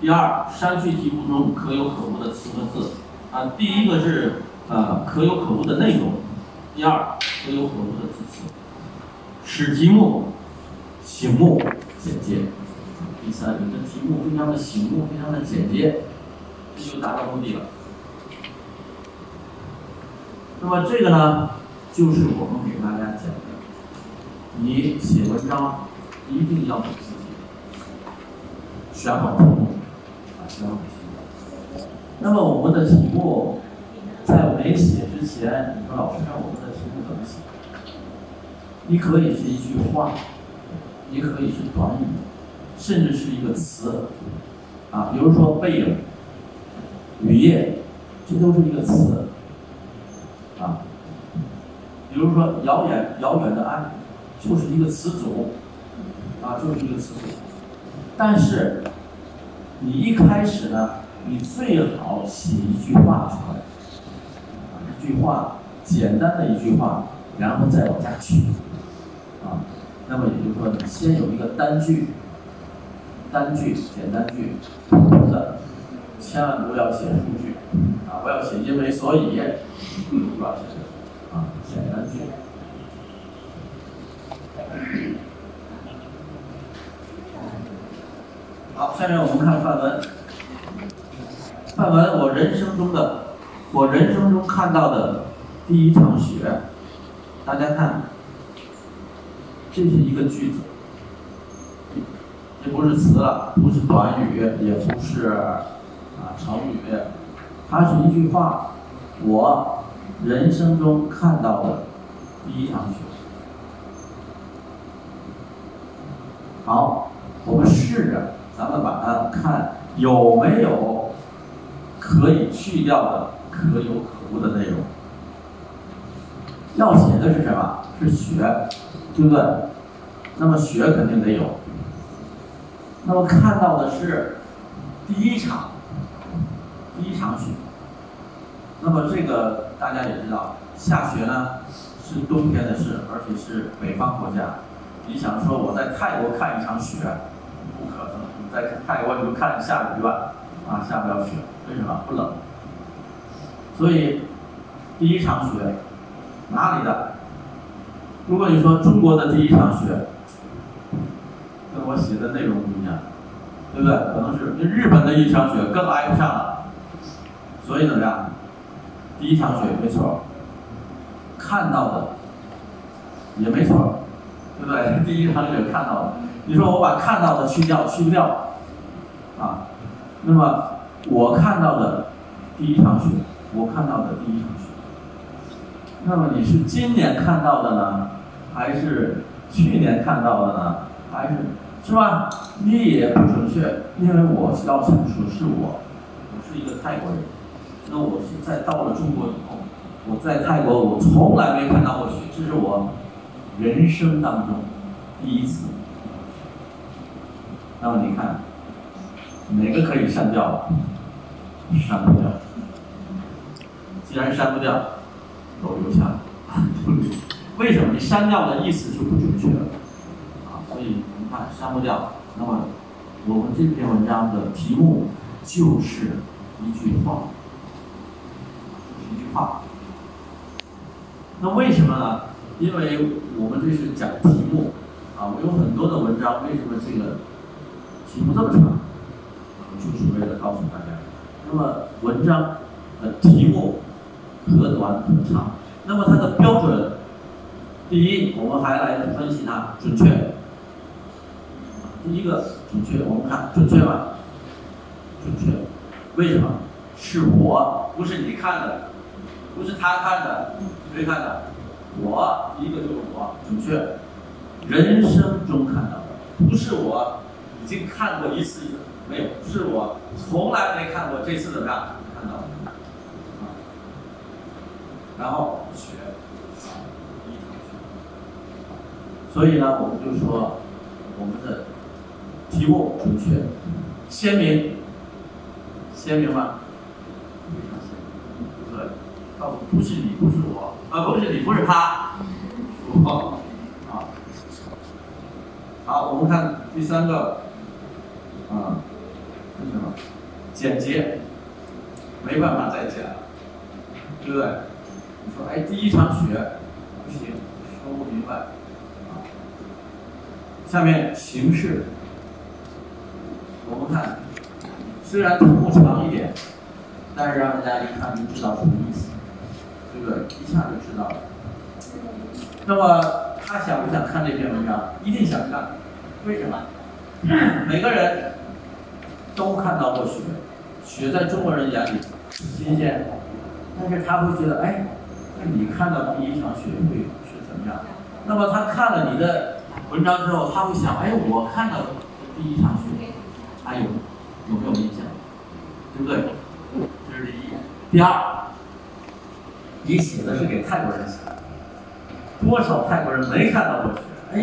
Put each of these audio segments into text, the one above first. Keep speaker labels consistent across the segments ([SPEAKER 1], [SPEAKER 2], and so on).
[SPEAKER 1] 第二，删去题目中可有可无的词和字。啊，第一个是呃可有可无的内容，第二可有可无的字词，使题目醒目简洁。第三，你的题目非常的醒目，非常的简洁，这就达到目的了。那么这个呢，就是我们给大家讲的，你写文章一定要给自己选好题目题目，啊，选好题目。那么我们的题目在没写之前，你说老师，我们的题目怎么写？你可以是一句话，也可以是短语，甚至是一个词，啊，比如说背影、雨夜，这都是一个词。啊，比如说遥远遥远的爱，就是一个词组，啊，就是一个词组。但是你一开始呢，你最好写一句话出来，啊，一句话，简单的一句话，然后再往下去，啊，那么也就是说，你先有一个单句，单句简单句，普通的，千万不要写数据，啊，不要写因为所以。主要写啊，简单句。好，下面我们看范文。范文，我人生中的，我人生中看到的第一场雪。大家看，这是一个句子，这不是词了，不是短语，也不是啊成语，它是一句话，我。人生中看到的第一场雪。好，我们试着，咱们把它看有没有可以去掉的可有可无的内容。要写的是什么？是雪，对不对？那么雪肯定得有。那么看到的是第一场，第一场雪。那么这个大家也知道，下雪呢是冬天的事，而且是北方国家。你想说我在泰国看一场雪，不可能。在泰国你就看下雨吧，啊，下不了雪，为什么？不冷。所以第一场雪哪里的？如果你说中国的第一场雪，跟我写的内容不一样，对不对？可能是日本的一场雪更挨不上了。所以怎么样？第一场雪没错，看到的也没错，对不对？第一场雪看到的，你说我把看到的去掉，去不掉？那么我看到的第一场雪，我看到的第一场雪，那么你是今年看到的呢，还是去年看到的呢？还是是吧？你也不准确，因为我要阐述是我，我是一个泰国人。那我是在到了中国以后，我在泰国我从来没看到过雪，这是我人生当中第一次。那么你看，哪个可以删掉？删不掉。既然删不掉，都留下。为什么？你删掉的意思就不准确了啊！所以你看删不掉。那么我们这篇文章的题目就是一句话。一句话，那为什么呢？因为我们这是讲题目啊，我有很多的文章，为什么这个题目这么长？就是为了告诉大家，那么文章的题目可短可长，那么它的标准，第一，我们还来分析它准确。第一个准确，我们看准确吗？准确，为什么？是我，不是你看的。不是他看的，谁看的？我一个就是我，准确。人生中看到的，不是我已经看过一次，没有，是我从来没看过，这次怎么样？看到了。然后学，所以呢，我们就说我们的题目准确、鲜明，鲜明吗？不是你，不是我，啊，不是你，不是他，我，啊，好，我们看第三个，啊，简洁，没办法再讲，对不对？你说，哎，第一场雪不行，说不明白。啊，下面形式，我们看，虽然图长一点，但是让大家一看就知道什么意思，对不对？一下就知道了。那么他想不想看这篇文章？一定想看，为什么？每个人都看到过雪，雪在中国人眼里新鲜，但是他会觉得，哎。那你看到第一场雪会是怎么样？那么他看了你的文章之后，他会想：哎，我看到第一场雪，还有有没有印象？对不对？这是第一。第二，你写的是给泰国人写的，多少泰国人没看到过雪？哎，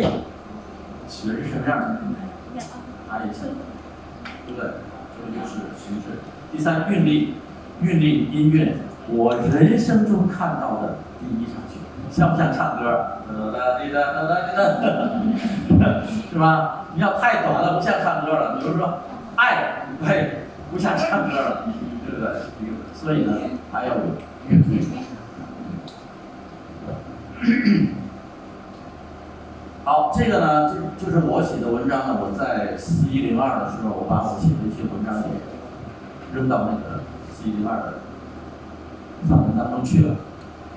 [SPEAKER 1] 雪是什么样的？他也想，对不对？这个就是形式。第三，韵律，韵律音乐。我人生中看到的第一场雪，像不像唱歌？哒滴哒哒哒滴哒，是吧？你要太短了，不像唱歌了。比如说，爱，哎，不像唱歌了，对不对？所以呢，还要有。好，这个呢，就就是我写的文章呢。我在四一零二的时候，我把我写的一些文章给扔到那个四一零二的。范文当中去了，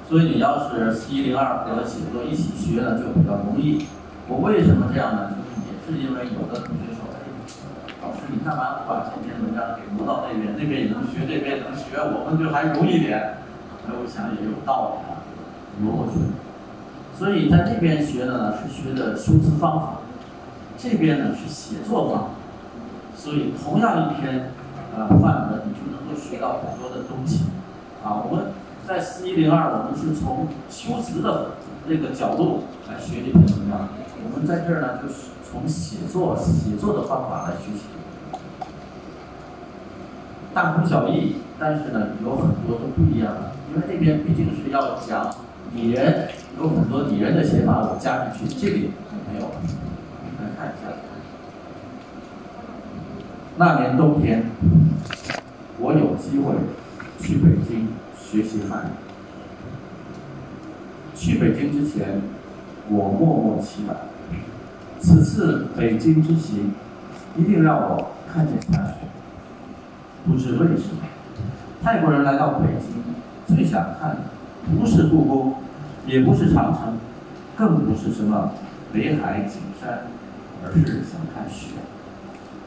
[SPEAKER 1] 所以你要是一零二和写作一起学呢，就比较容易。我为什么这样呢？就是也是因为有的同学说，哎，老师你干嘛不把这篇文章给挪到那边？那边也能学，这边也能学，我们就还容易点。哎，我想也有道理啊，挪过去。所以在这边学的呢是学的修辞方法，这边呢是写作方法。所以同样一篇呃范文，你就能够学到很多的东西。啊，我们在四一零二，我们是从修辞的这个角度来学这篇文章。我们在这儿呢，就是从写作写作的方法来学习，大同小异，但是呢，有很多都不一样的。因为那边毕竟是要讲拟人，有很多拟人的写法我加进去，这里就没有。了看一下，那年冬天，我有机会。去北京学习汉语。去北京之前，我默默祈祷，此次北京之行一定让我看见下雪。不知为什么，泰国人来到北京最想看的不是故宫，也不是长城，更不是什么北海景山，而是想看雪。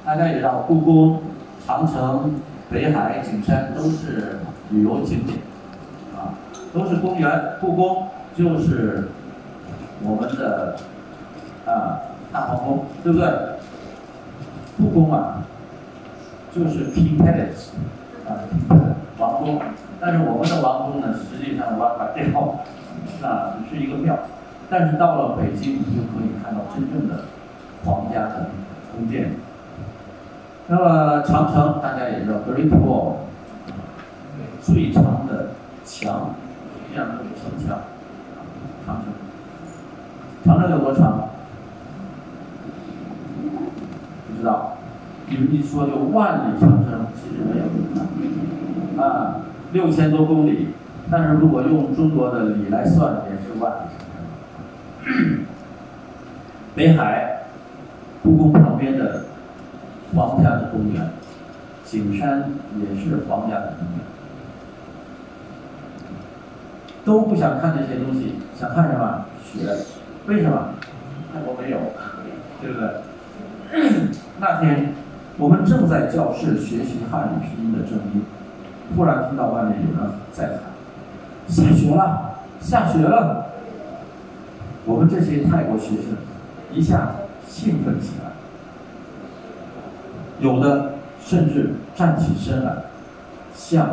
[SPEAKER 1] 大家也知道，故宫、长城。北海景山都是旅游景点，啊，都是公园。故宫就是我们的啊大皇宫，对不对？故宫啊，就是 King Palace，啊，王宫。但是我们的王宫呢，实际上挖把掉，啊，只是一个庙。但是到了北京，你就可以看到真正的皇家的宫殿。那么长城大家也知道，Great Wall，最长的墙，这样的城墙，长城，长城有多长？不知道，你们一说就万里长城，其实没有，啊，六千多公里，但是如果用中国的里来算，也是万里长城。北海，故宫旁边的。皇家的公园，景山也是皇家的公园，都不想看这些东西，想看什么？雪，为什么？泰国没有，对不对？那天我们正在教室学习汉语拼音的正音，突然听到外面有人在喊：“下雪了，下雪了！”我们这些泰国学生一下子兴奋起来。有的甚至站起身来，向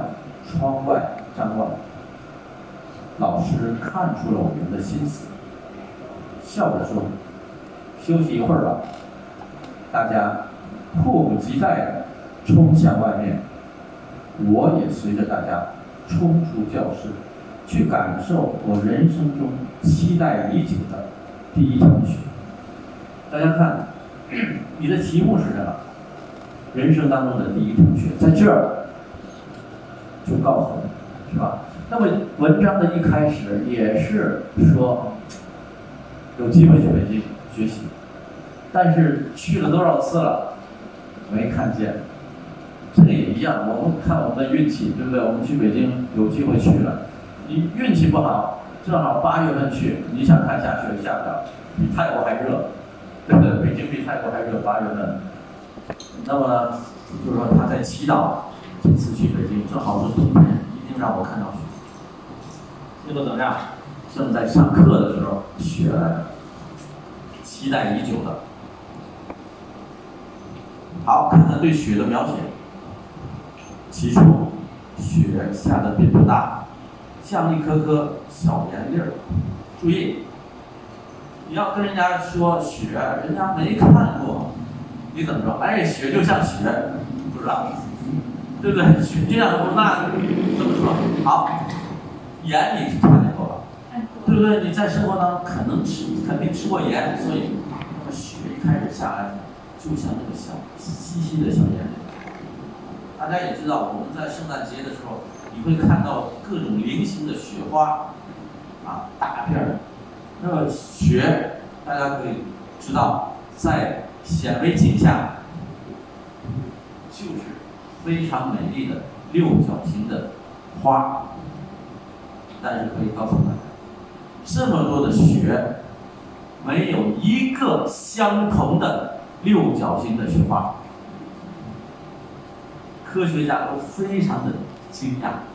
[SPEAKER 1] 窗外张望。老师看出了我们的心思，笑着说：“休息一会儿吧。”大家迫不及待地冲向外面，我也随着大家冲出教室，去感受我人生中期待已久的第一场雪。大家看，你的题目是什么？人生当中的第一桶血，在这儿就告诉你，是吧？那么文章的一开始也是说有机会去北京学习，但是去了多少次了，没看见。这个也一样，我们看我们的运气，对不对？我们去北京有机会去了，你运气不好，正好八月份去，你想看下雪下不了，比泰国还热，对不对？北京比泰国还热，八月份。那么就是说他在祈祷，这次去北京正好是冬天，一定让我看到雪。结果怎么样？正在上课的时候，雪了，期待已久的。好，看看对雪的描写。起初，雪下的并不大，像一颗颗小盐粒儿。注意，你要跟人家说雪，人家没看过，你怎么说？哎，雪就像雪，不知道，对不对？雪就像什么？那怎么说好，盐你是看见过吧？对不对？你在生活当中可能吃，肯定吃过盐，所以那么雪一开始下来，就像那个小细细的小盐。大家也知道，我们在圣诞节的时候，你会看到各种零星的雪花，啊，大片儿。那么雪，大家可以知道，在显微镜下，就是非常美丽的六角形的花。但是可以告诉大家，这么多的雪，没有一个相同的六角形的雪花。科学家都非常的惊讶，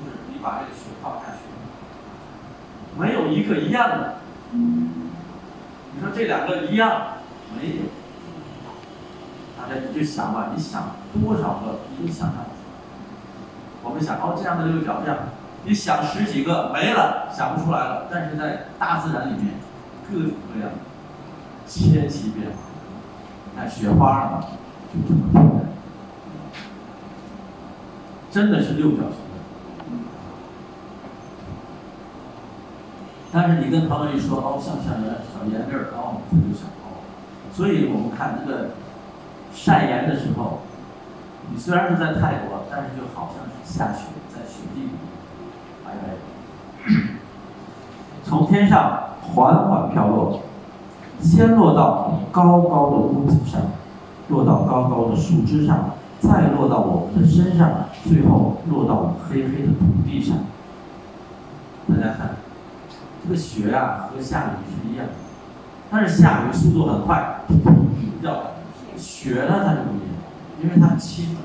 [SPEAKER 1] 就是你把这个雪放下去，没有一个一样的。你说这两个一样，没有。家你就想吧，你想多少个你都想象不出来。我们想哦，这样的六角这样，你想十几个没了，想不出来了。但是在大自然里面，各种各样，千奇变化。看雪花嘛，就这么漂亮。真的是六角形的，但是你跟朋友一说，哦，像像盐小圆粒儿，哦，他就想哦。所以我们看这个晒盐的时候，你虽然是在泰国，但是就好像是下雪在雪地里，白白的，从天上缓缓飘落，先落到高高的屋顶上，落到高高的树枝上。再落到我们的身上，最后落到黑黑的土地上。大家看，这个雪啊和下雨是一样，但是下雨速度很快，掉雪呢它就不一样，因为它轻，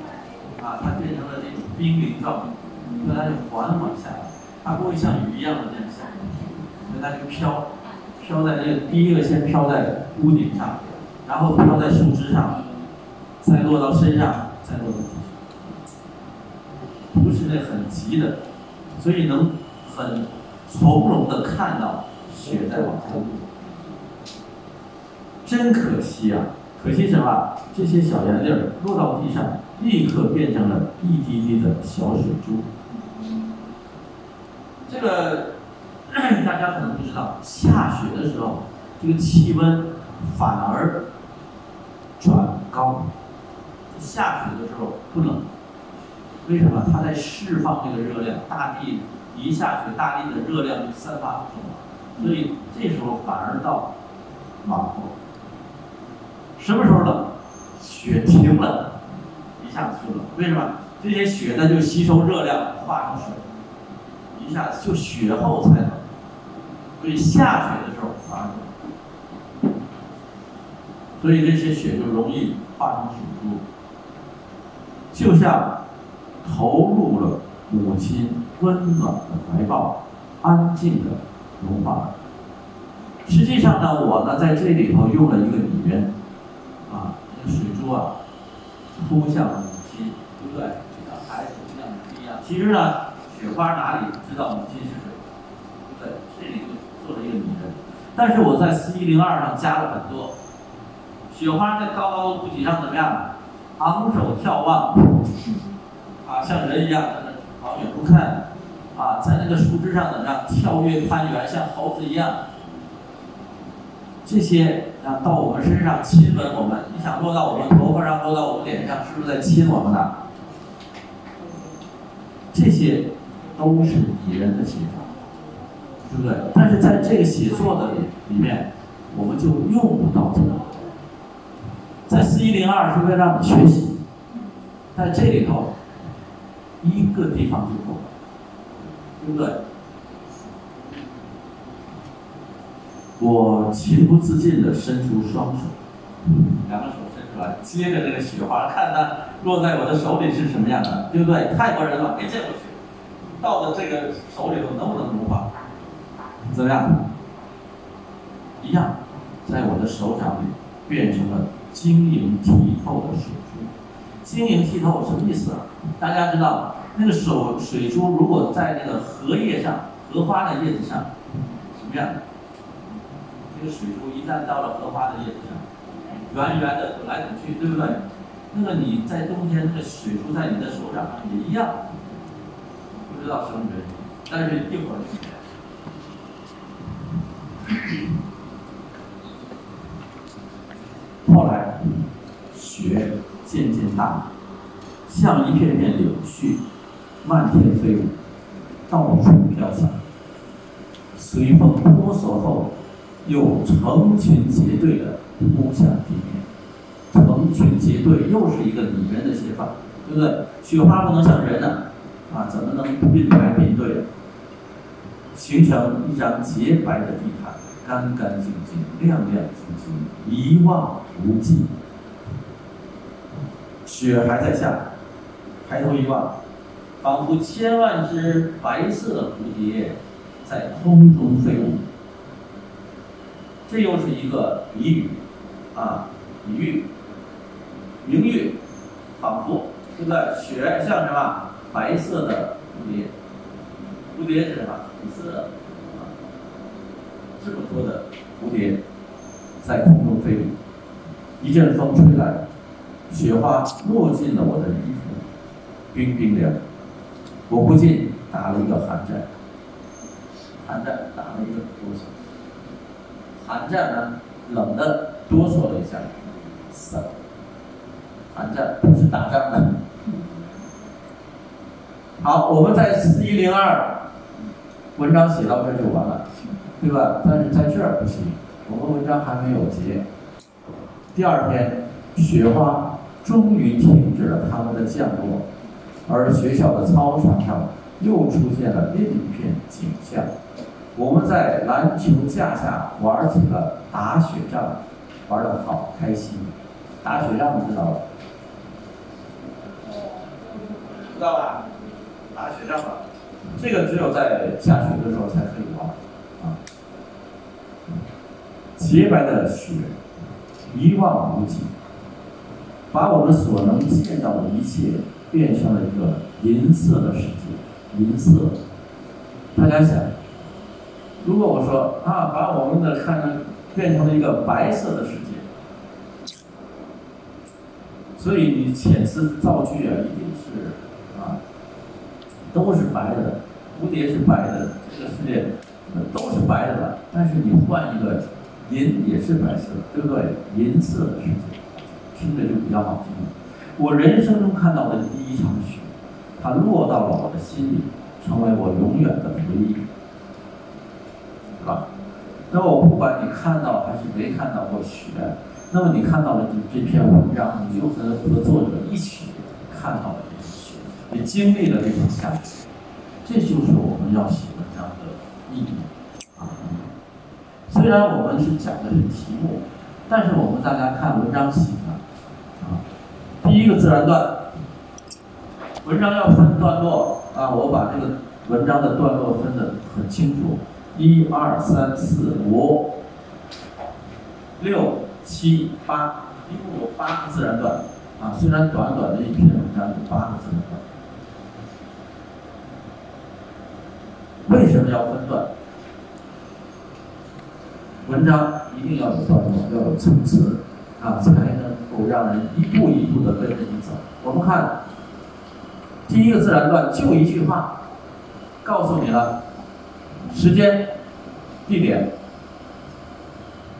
[SPEAKER 1] 啊，它变成了这种冰凌状，所以它就缓缓下来，它不会像雨一样的那样下，所以它就飘，飘在那个第一个先飘在屋顶上，然后飘在树枝上，再落到身上。再落到地上不是那很急的，所以能很从容的看到雪在往下落。真可惜啊！可惜什么？这些小盐粒儿落到地上，立刻变成了一滴滴的小水珠。这个大家可能不知道，下雪的时候，这个气温反而转高。下雪的时候不冷，为什么？它在释放这个热量，大地一下雪，大地的热量就散发出去了，所以这时候反而到暖和。什么时候冷？雪停了，一下子就冷。为什么？这些雪呢就吸收热量化成水，一下子就雪后才冷。所以下雪的时候反而冷，所以这些雪就容易化成水珠。就像投入了母亲温暖的怀抱，安静的融化。实际上呢，我呢在这里头用了一个比喻，啊，那个水珠啊，扑向母亲，对不对？就像孩子扑向母亲一样。其实呢，雪花哪里知道母亲是谁？对？这里就做了一个拟人。但是我在四一零二上加了很多，雪花在高高的屋脊上怎么样？昂首眺望，啊，像人一样在那往远处看，啊，在那个树枝上怎么样跳跃攀援，像猴子一样。这些啊到我们身上亲吻我们，你想落到我们头发上，落到我们脸上，是不是在亲我们呢？这些都是拟人的写法，对不对？但是在这个写作的里里面，我们就用不到它。在四一零二是为了让你学习，在这里头一个地方就够了，对不对？我情不自禁地伸出双手，两个手伸出来，接着这个雪花，看它落在我的手里是什么样的，对不对？泰国人嘛，没见过雪，到了这个手里头能不能融化？怎么样？一样，在我的手掌里变成了晶莹剔透的水珠。晶莹剔透什么意思啊？大家知道，那个手水珠如果在那个荷叶上，荷花的叶子上，什么样？这个水珠一旦到了荷花的叶子上，圆圆的滚来滚去，对不对？那么你在冬天，那个水珠在你的手掌上也一样，不知道什么原因，但是一会儿。后来，雪渐渐大，像一片片柳絮，漫天飞舞，到处飘散，随风脱索后。又成群结队的扑向地面，成群结队又是一个拟人的写法，对不对？雪花不能像人呢，啊，怎么能并排并队，形成一张洁白的地毯，干干净净，亮亮晶晶，一望无际。雪还在下，抬头一望，仿佛千万只白色的蝴蝶在空中飞舞。这又是一个比喻，啊，比喻，明喻，仿佛，对不对？雪像什么？白色的蝴蝶，蝴蝶是什么？紫色的，啊，这么多的蝴蝶在空中飞舞，一阵风吹来，雪花落进了我的衣服，冰冰凉，我不禁打了一个寒战，寒战打了一个哆嗦。寒战呢，冷的哆嗦了一下，冷。寒战不是打仗的。好，我们在四一零二文章写到这就完了，对吧？但是在这儿不行，我们文章还没有结。第二天，雪花终于停止了它们的降落，而学校的操场上又出现了另一片景象。我们在篮球架下玩起了打雪仗，玩的好开心。打雪仗知道吧？知道吧？打雪仗吧，这个只有在下雪的时候才可以玩啊。洁白的雪，一望无际，把我们所能见到的一切变成了一个银色的世界。银色，大家想。如果我说啊，把我们的看成变成了一个白色的世界，所以你遣词造句啊，一定是啊，都是白的，蝴蝶是白的，这个世界都是白的了。但是你换一个银也是白色，对不对？银色的世界，听着就比较好听。我人生中看到的第一场雪，它落到了我的心里，成为我永远的回忆。那我不管你看到还是没看到过雪，那么你看到了这这篇文章，你就和和作者一起看到了这雪，也经历了这种下雪，这就是我们要写文章的意义啊。虽然我们是讲的是题目，但是我们大家看文章写的啊，第一个自然段，文章要分段落啊，我把这个文章的段落分得很清楚。一二三四五六七八，一共有八个自然段啊。虽然短短的一篇文章有八个自然段，为什么要分段？文章一定要有段落，要有层次啊，才能够让人一步一步的跟着你走。我们看第一个自然段，就一句话，告诉你了。时间、地点，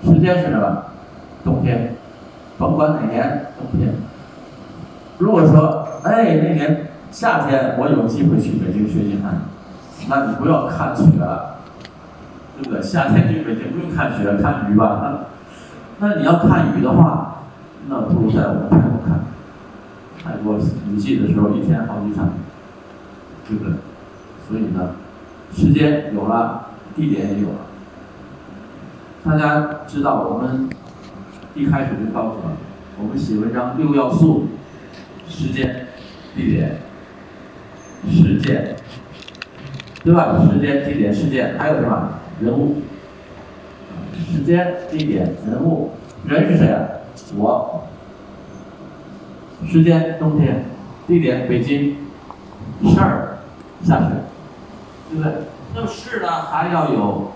[SPEAKER 1] 时间是什么？冬天，甭管哪年冬天。如果说，哎，那年夏天我有机会去北京学习汉语，那你不要看雪，对不对？夏天去北京不用看雪，看雨吧。那你要看雨的话，那不如在我们泰国看。泰国雨季的时候，一天好几场，对不对？所以呢，时间有了，地点也有了。大家知道，我们一开始就告诉了，我们写文章六要素。时间、地点、事件，对吧？时间、地点、事件，还有什么？人物。时间、地点、人物，人是谁啊？我。时间冬天，地点北京，事儿下雪，对不对？那么事呢，还要有，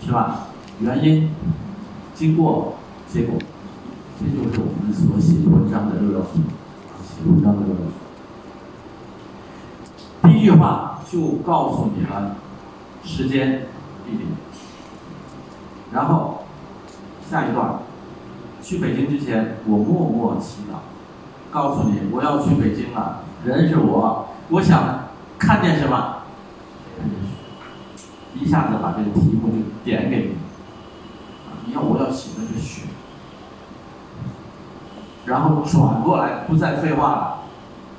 [SPEAKER 1] 是吧？原因、经过、结果。这就是我们所写文章的六要素，写文章的六要素。第一句话就告诉你了时间、地点，然后下一段，去北京之前，我默默祈祷，告诉你我要去北京了，人是我，我想看见什么，一下子把这个题目就点给你，你要我要写的是雪。然后转过来，不再废话了，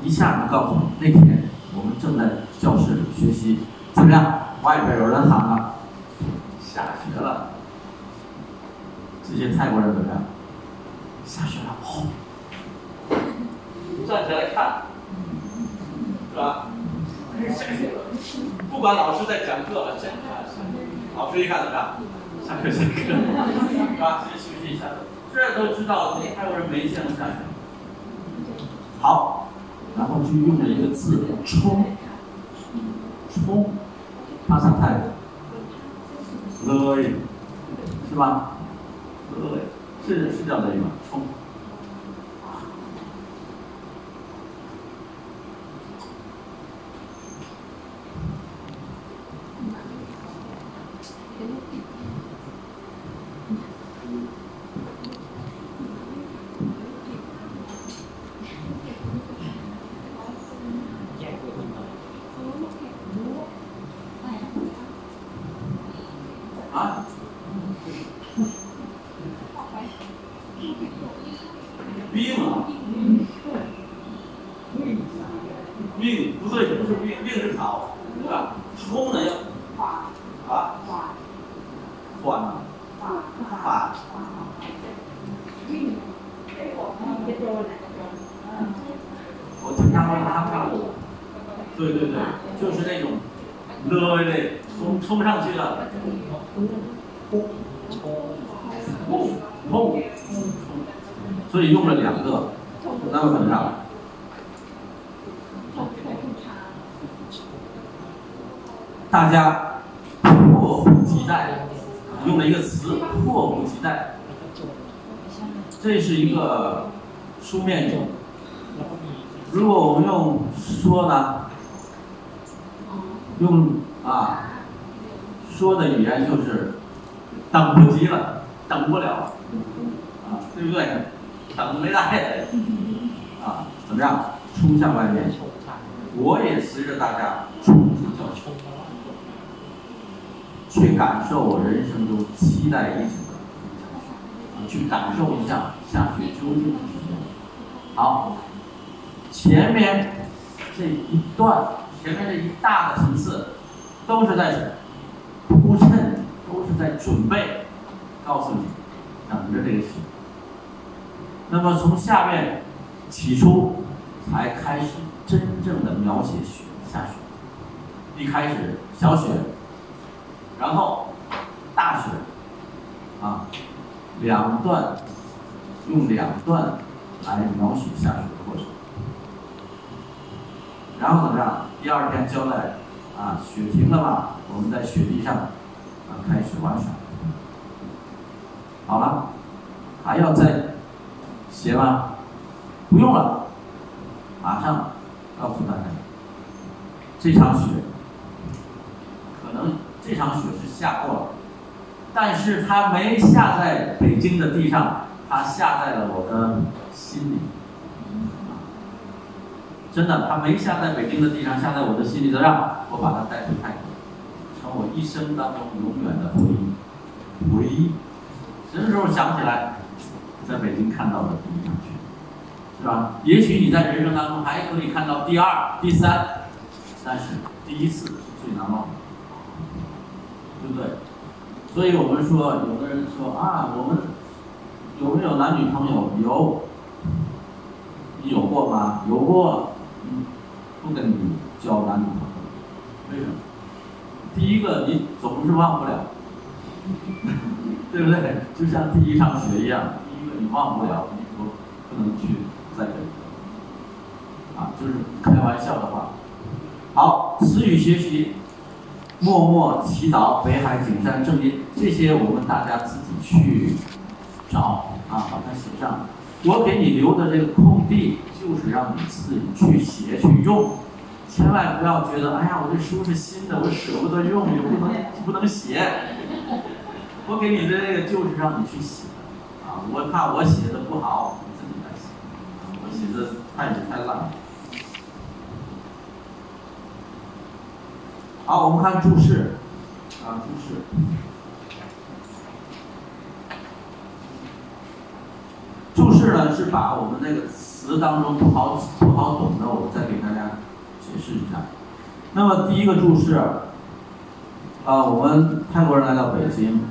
[SPEAKER 1] 一下子告诉你，那天我们正在教室里学习，怎么样？外边有人喊了，下雪了。这些泰国人怎么样？下雪了，哦，站起来看，是吧？下雪了，不管老师在讲课，讲课，老师一看怎么样？下课下课，是吧？先休息一下。这都知道，还有人没见过下雪。好，然后就用了一个字“冲”，冲，它上泰国，勒，是吧？勒，是是叫勒吗？冲。所以用了两个，那么怎么样？大家迫不及待，用了一个词“迫不及待”，这是一个书面语。如果我们用说呢，用啊说的语言就是等不及了，等不了了，啊，对不对？等没来，啊，怎么样？冲向外面，我也随着大家冲出教室，去感受我人生中期待已久的去感受一下下雪究竟是什么。好，前面这一段，前面这一大的层次，都是在铺衬，都是在准备，告诉你，等着这个雪。那么从下面起初才开始真正的描写雪下雪，一开始小雪，然后大雪，啊，两段用两段来描写下雪的过程，然后怎么样？第二天交代啊，雪停了吧，我们在雪地上啊开始玩耍，好了，还要再。写吗？不用了，马上告诉大家，这场雪可能这场雪是下过了，但是它没下在北京的地上，它下在了我的心里。真的，它没下在北京的地上，下在我的心里，的让？我把它带回泰国，成我一生当中永远的回忆。回忆，什么时候想起来，在北京看到的第一场雪，是吧？也许你在人生当中还可以看到第二、第三，但是第一次是最难忘的，对不对？所以我们说，有的人说啊，我们有没有男女朋友？有，你有过吗？有过。嗯，不跟你交男女朋友，为什么？第一个，你总是忘不了，对不对？就像第一场雪一样，第一个你忘不了，你不不能去再跟。啊，就是开玩笑的话。好，词语学习，默默祈祷，北海景山正音，这些我们大家自己去找啊，把它写上。我给你留的这个空地。就是让你自己去写去用，千万不要觉得，哎呀，我这书是新的，我舍不得用，也不能不能写。我给你的这个就是让你去写，啊，我怕我写的不好，你自己来写，我写的太太烂。好，我们看注释，啊，注释，注释呢是把我们那个。词词当中不好不好懂的，我再给大家解释一下。那么第一个注释，啊，我们泰国人来到北京，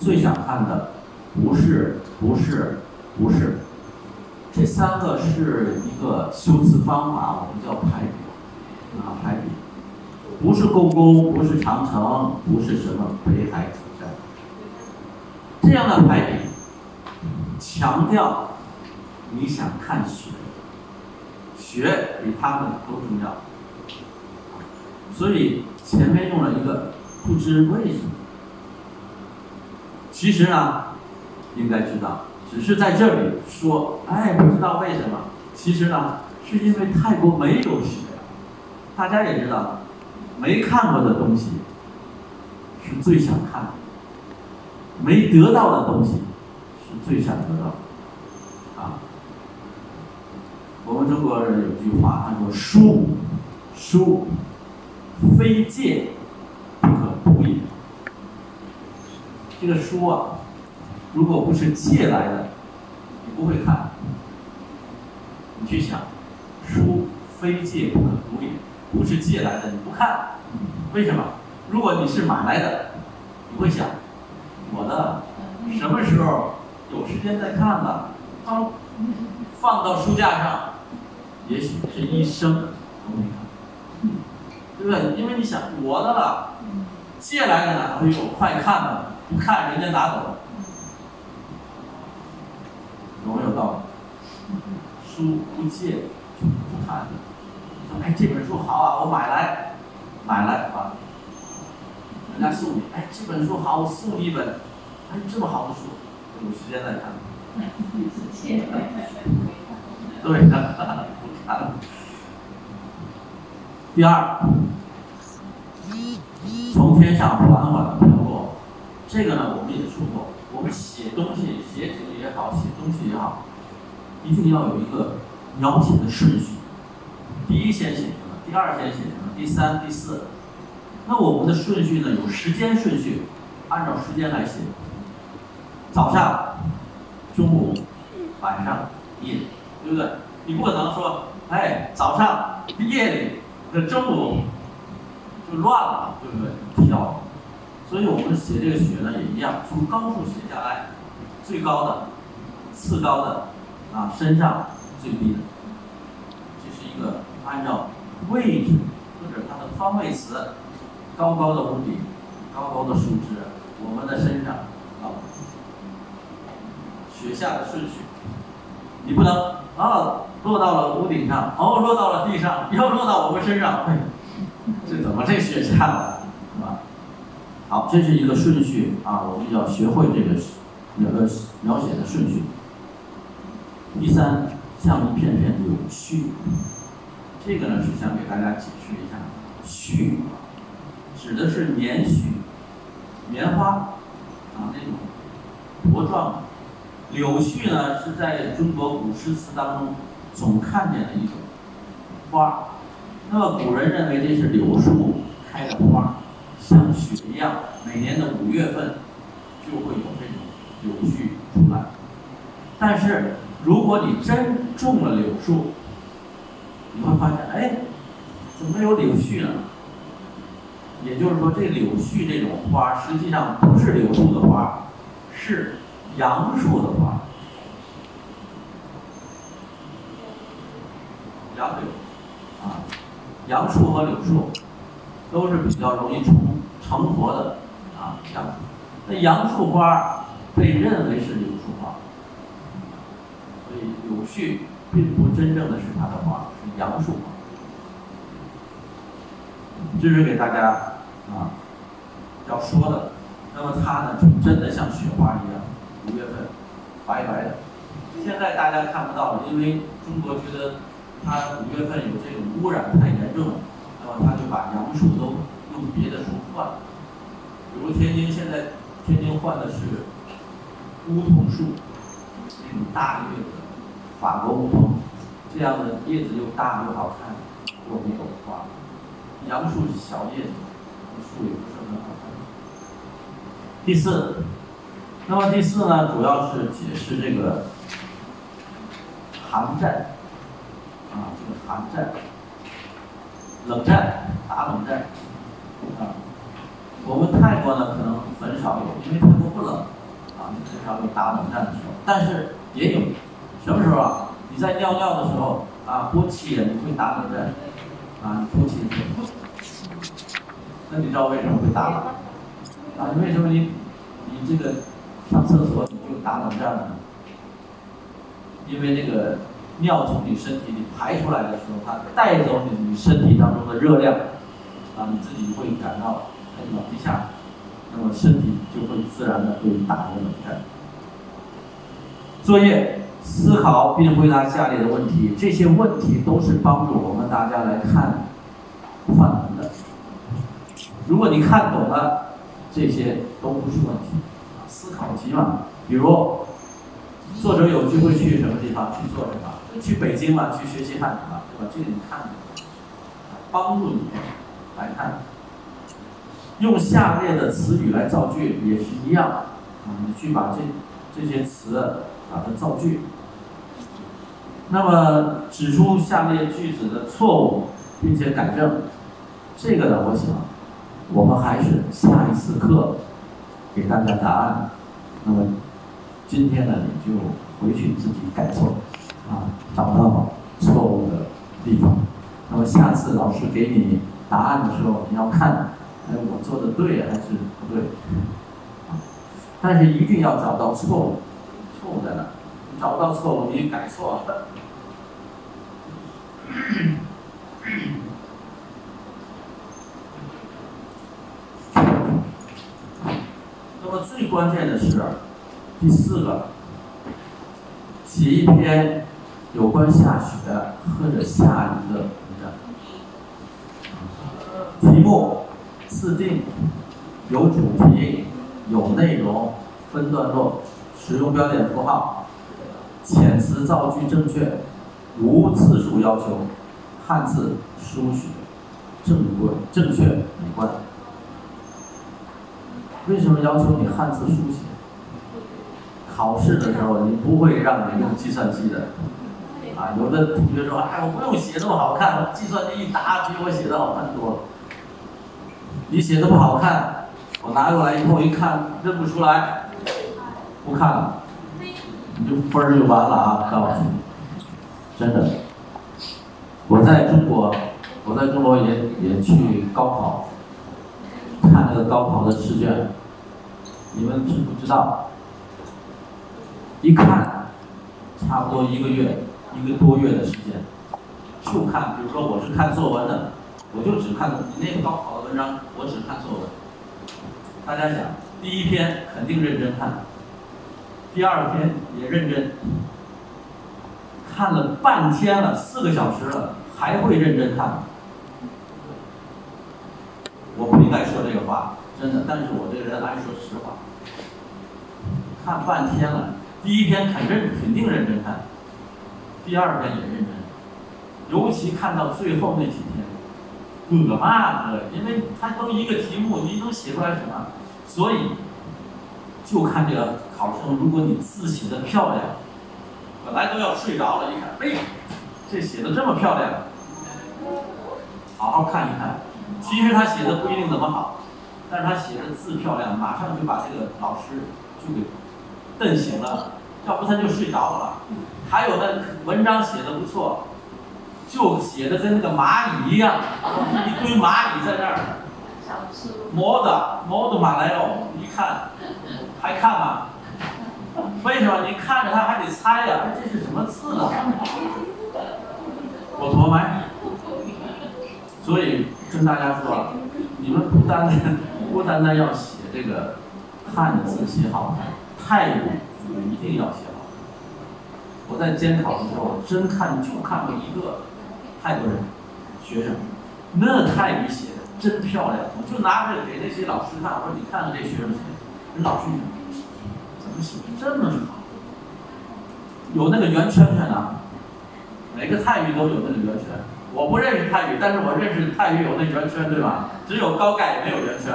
[SPEAKER 1] 最想看的不是不是不是，这三个是一个修辞方法，我们叫排比，啊排比，不是故宫，不是长城，不是什么北海景山，这样的排比，强调你想看雪。学比他们都重要，所以前面用了一个不知为什么。其实呢，应该知道，只是在这里说，哎，不知道为什么。其实呢，是因为泰国没有学。大家也知道，没看过的东西是最想看的，没得到的东西是最想得到。我们中国人有句话，他说：“书，书，非借不可读也。”这个书啊，如果不是借来的，你不会看。你去想，书非借不可读也，不是借来的，你不看，为什么？如果你是买来的，你会想，我的什么时候有时间再看吧？放放到书架上。也许是一生都没看，对不对？因为你想我的了，借来的哪会有快看的？不看人家拿走，有没有道理？书不借就不看。说哎，这本书好啊，我买来，买来啊，人家送你。哎，这本书好，我送你一本。哎，这么好的书，有时间再看。对的。啊第二，从天上缓缓的飘落，这个呢，我们也说过，我们写东西，写纸也好，写东西也好，一定要有一个描写的顺序。第一先写什么？第二先写什么？第三、第四。那我们的顺序呢？有时间顺序，按照时间来写。早上、中午、晚上、夜，对不对？你不可能说。哎，早上、夜里、这中午就乱了，对不对？跳，所以我们写这个雪呢也一样，从高处写下来，最高的、次高的，啊，身上最低的，这是一个按照位置或者它的方位词，高高的屋顶、高高的树枝，我们的身上啊，雪下的顺序，你不能啊。落到了屋顶上，哦，落到了地上，又落到我们身上，哎，这怎么这雪下了，是吧？好，这是一个顺序啊，我们要学会这个描个描写的顺序。第三，像一片片柳絮，这个呢是想给大家解释一下，絮指的是棉絮，棉花啊那种茁壮的。柳絮呢是在中国古诗词当中总看见的一种花，那么古人认为这是柳树开的花，像雪一样，每年的五月份就会有这种柳絮出来。但是如果你真种了柳树，你会发现，哎，怎么有柳絮呢？也就是说，这柳絮这种花实际上不是柳树的花，是。杨树的花，杨柳啊，杨树和柳树都是比较容易成成活的啊。杨树，那杨树花被认为是柳树花，所以柳絮并不真正的是它的花，是杨树花。这是给大家啊要说的。那么它呢，就真的像雪花一样。五月份，白白的。现在大家看不到了，因为中国觉得它五月份有这种污染太严重了，那么他就把杨树都用别的树换了。比如天津现在，天津换的是梧桐树，那种大叶子，法国梧桐，这样的叶子又大又好看，又没有花。杨树是小叶子，树也不是很好看。第四。那么第四呢，主要是解释这个寒战，啊，这个寒战，冷战，打冷战，啊，我们泰国呢可能很少有，因为泰国不冷，啊，很少有打冷战的时候，但是也有，什么时候啊？你在尿尿的时候，啊，勃起你会打冷战，啊，勃起，那你知道为什么会打吗？啊，为什么你，你这个？上厕所你就打冷战了，因为那个尿从你身体里排出来的时候，它带走你身体当中的热量，啊，你自己会感到很冷一下，那么身体就会自然的会打个冷战。作业思考并回答下列的问题，这些问题都是帮助我们大家来看范文的。如果你看懂了，这些都不是问题。思考题嘛，比如作者有机会去什么地方去做什么？去北京嘛，去学习汉语嘛，对吧？这个你看，帮助你来看。用下列的词语来造句也是一样，啊，你去把这这些词把它造句。那么指出下列句子的错误，并且改正，这个呢，我想我们还是下一次课。给大家答案，那么今天呢，你就回去自己改错，啊，找到错误的地方。那么下次老师给你答案的时候，你要看，哎，我做的对还是不对？但是一定要找到错误，错误在哪？找不到错误，你改错了。那么最关键的是第四个，写一篇有关下雪或者下雨的文章。题目自定，有主题，有内容，分段落，使用标点符号，遣词造句正确，无字数要求，汉字书写正规正确美观。为什么要求你汉字书写？考试的时候你不会让你用计算机的，啊，有的同学说，哎，我不用写那么好看，计算机一答比我写的好看多了。你写的不好看，我拿过来以后一看认不出来，不看了，你就分儿就完了啊！告诉你，真的，我在中国，我在中国也也去高考，看那个高考的试卷。你们知不知道？一看，差不多一个月，一个多月的时间，就看。比如说，我是看作文的，我就只看你那个高考的文章，我只看作文。大家想，第一篇肯定认真看，第二篇也认真，看了半天了，四个小时了，还会认真看。我不应该说这个话。真的，但是我这个人爱说实话。看半天了。第一篇肯认肯定认真看，第二篇也认真，尤其看到最后那几天，恶骂的，因为他都一个题目，你能写出来什么？所以就看这个考生，如果你字写的漂亮，本来都要睡着了，一看，哎，这写的这么漂亮，好好看一看。其实他写的不一定怎么好，但是他写的字漂亮，马上就把这个老师就给瞪醒了，要不他就睡着了。还有的文章写的不错，就写的跟那个蚂蚁一样，一堆蚂蚁在那儿，磨的磨的马来哦，一看还看吗？为什么？你看着他还得猜呀，哎，这是什么字啊？我托麦。所以跟大家说，你们不单单不单单要写这个汉字写好看，泰语一定要写好。我在监考的时候，真看就看过一个泰国人学生，那泰语写的真漂亮，我就拿着给那些老师看，我说你看看这学生写，的，老师怎么写的这么好？有那个圆圈圈啊，每个泰语都有那个圆圈。我不认识泰语，但是我认识泰语有那圆圈，对吧？只有高盖没有圆圈，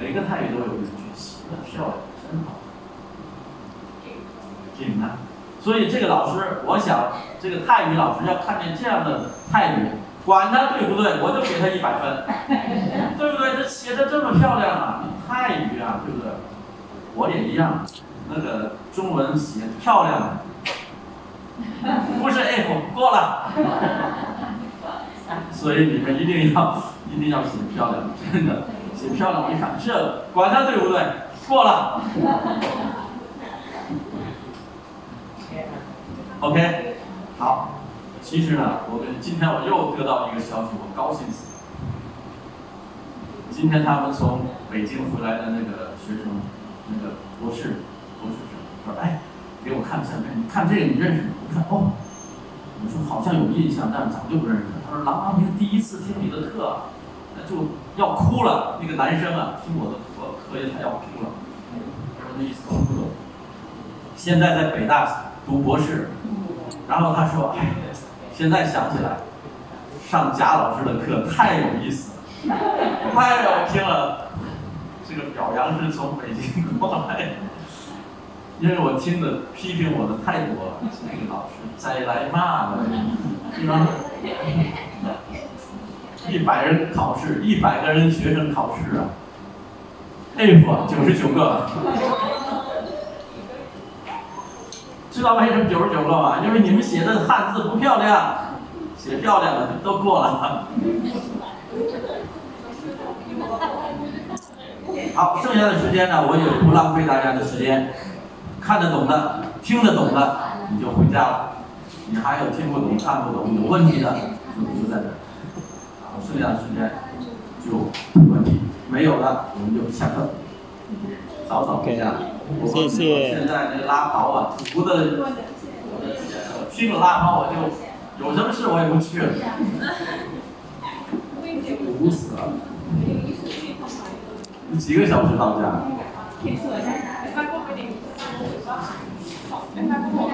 [SPEAKER 1] 每个泰语都有圆圈，写的漂亮，真好。所以这个老师，我想这个泰语老师要看见这样的泰语，管他对不对，我就给他一百分，对不对？这写的这么漂亮啊，泰语啊，对不对？我也一样，那个中文写漂亮，不是 F 过了。所以你们一定要一定要写漂亮，真的写漂亮。我一看，这管他对不对，过了。OK，好。其实呢，我跟今天我又得到一个消息，我高兴死了。今天他们从北京回来的那个学生，那个博士博士生说：“哎，给我看相片，你看这个你认识吗？”我看哦。我说好像有印象，但是早就不认识了。他说：“郎朗明第一次听你的课，那就要哭了。那个男生啊，听我的课课也他要哭了。我那意思听不懂。现在在北大读博士，然后他说：‘哎，现在想起来，上贾老师的课太有意思了，太好听了。’这个表扬是从北京过来。”因为我听的批评我的太多了，那个老师再来骂了，是吧？一百人考试，一百个人学生考试啊佩服九十九个，知道为什么九十九个吗？因为你们写的汉字不漂亮，写漂亮的都过了。好，剩下的时间呢，我也不浪费大家的时间。看得懂的，听得懂的，你就回家了。你还有听不懂、看不懂、有问题的，就留在这儿。好，剩下的时间就提问题，没有的我们就下课。早早回家。
[SPEAKER 2] 谢谢。
[SPEAKER 1] 现在那拉跑啊，读的，去了拉跑我就有什么事我也不去了。堵死了。你几个小时到家？